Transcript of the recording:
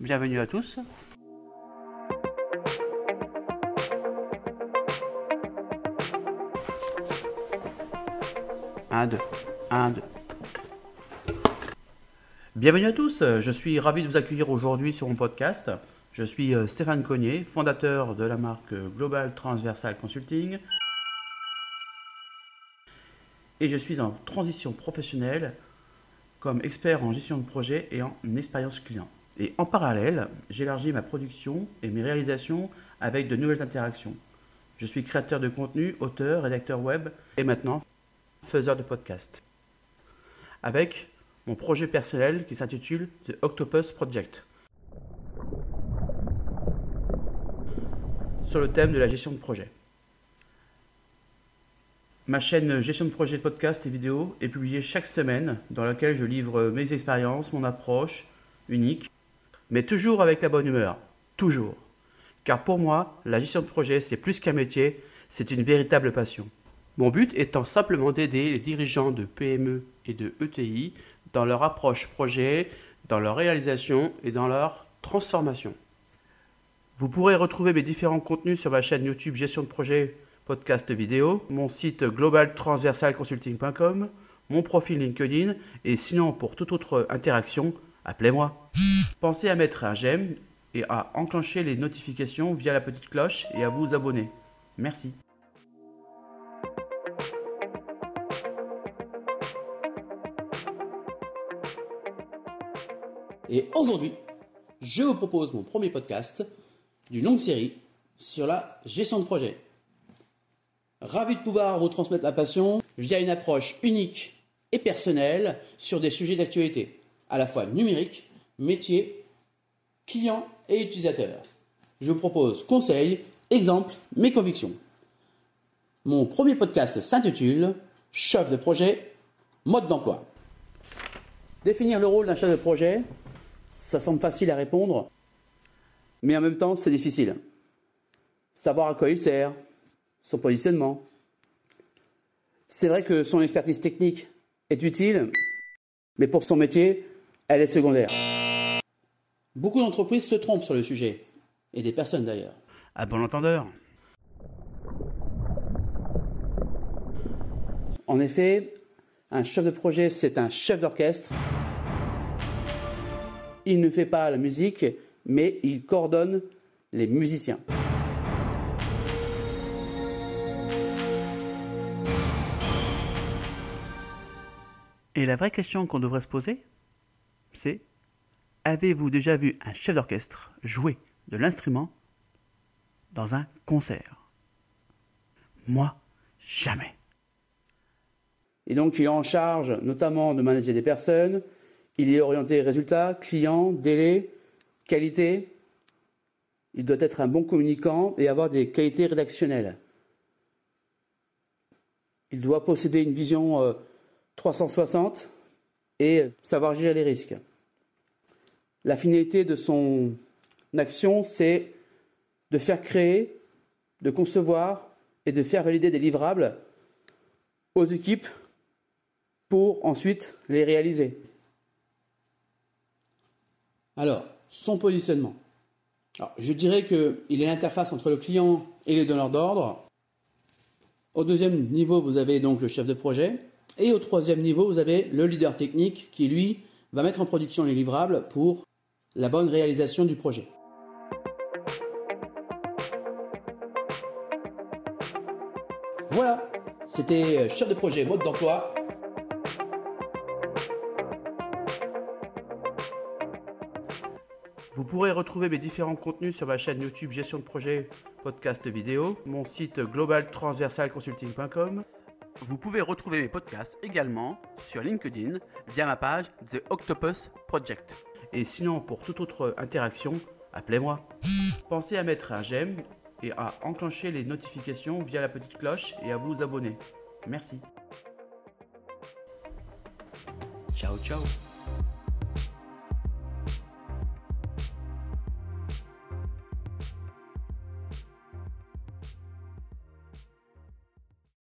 bienvenue à tous. Un, deux, un, deux. Bienvenue à tous, je suis ravi de vous accueillir aujourd'hui sur mon podcast. Je suis euh, Stéphane Cognier, fondateur de la marque Global Transversal Consulting. Et je suis en transition professionnelle comme expert en gestion de projet et en expérience client. Et en parallèle, j'élargis ma production et mes réalisations avec de nouvelles interactions. Je suis créateur de contenu, auteur, rédacteur web et maintenant faiseur de podcast. Avec mon projet personnel qui s'intitule The Octopus Project. Sur le thème de la gestion de projet. Ma chaîne Gestion de projet de podcast et vidéo est publiée chaque semaine dans laquelle je livre mes expériences, mon approche unique, mais toujours avec la bonne humeur. Toujours. Car pour moi, la gestion de projet, c'est plus qu'un métier, c'est une véritable passion. Mon but étant simplement d'aider les dirigeants de PME et de ETI dans leur approche projet, dans leur réalisation et dans leur transformation. Vous pourrez retrouver mes différents contenus sur ma chaîne YouTube Gestion de projet podcast vidéo, mon site globaltransversalconsulting.com, mon profil LinkedIn et sinon pour toute autre interaction, appelez-moi. Pensez à mettre un j'aime et à enclencher les notifications via la petite cloche et à vous abonner. Merci. Et aujourd'hui, je vous propose mon premier podcast d'une longue série sur la gestion de projet. Ravi de pouvoir vous transmettre ma passion via une approche unique et personnelle sur des sujets d'actualité, à la fois numérique, métier, client et utilisateur. Je vous propose conseils, exemples, mes convictions. Mon premier podcast s'intitule Chef de projet, mode d'emploi. Définir le rôle d'un chef de projet, ça semble facile à répondre, mais en même temps c'est difficile. Savoir à quoi il sert, son positionnement. C'est vrai que son expertise technique est utile, mais pour son métier, elle est secondaire. Beaucoup d'entreprises se trompent sur le sujet, et des personnes d'ailleurs. À bon entendeur. En effet, un chef de projet, c'est un chef d'orchestre. Il ne fait pas la musique, mais il coordonne les musiciens. Et la vraie question qu'on devrait se poser, c'est avez-vous déjà vu un chef d'orchestre jouer de l'instrument dans un concert? Moi, jamais. Et donc, il est en charge notamment de manager des personnes, il est orienté résultats, clients, délais, qualité. Il doit être un bon communicant et avoir des qualités rédactionnelles. Il doit posséder une vision euh, 360 et savoir gérer les risques. La finalité de son action, c'est de faire créer, de concevoir et de faire valider des livrables aux équipes pour ensuite les réaliser. Alors, son positionnement. je dirais qu'il est l'interface entre le client et les donneurs d'ordre. Au deuxième niveau, vous avez donc le chef de projet. Et au troisième niveau, vous avez le leader technique qui, lui, va mettre en production les livrables pour la bonne réalisation du projet. Voilà, c'était euh, chef de projet mode d'emploi. Vous pourrez retrouver mes différents contenus sur ma chaîne YouTube Gestion de projet podcast vidéo, mon site globaltransversalconsulting.com vous pouvez retrouver mes podcasts également sur LinkedIn via ma page The Octopus Project. Et sinon, pour toute autre interaction, appelez-moi. Pensez à mettre un j'aime et à enclencher les notifications via la petite cloche et à vous abonner. Merci. Ciao ciao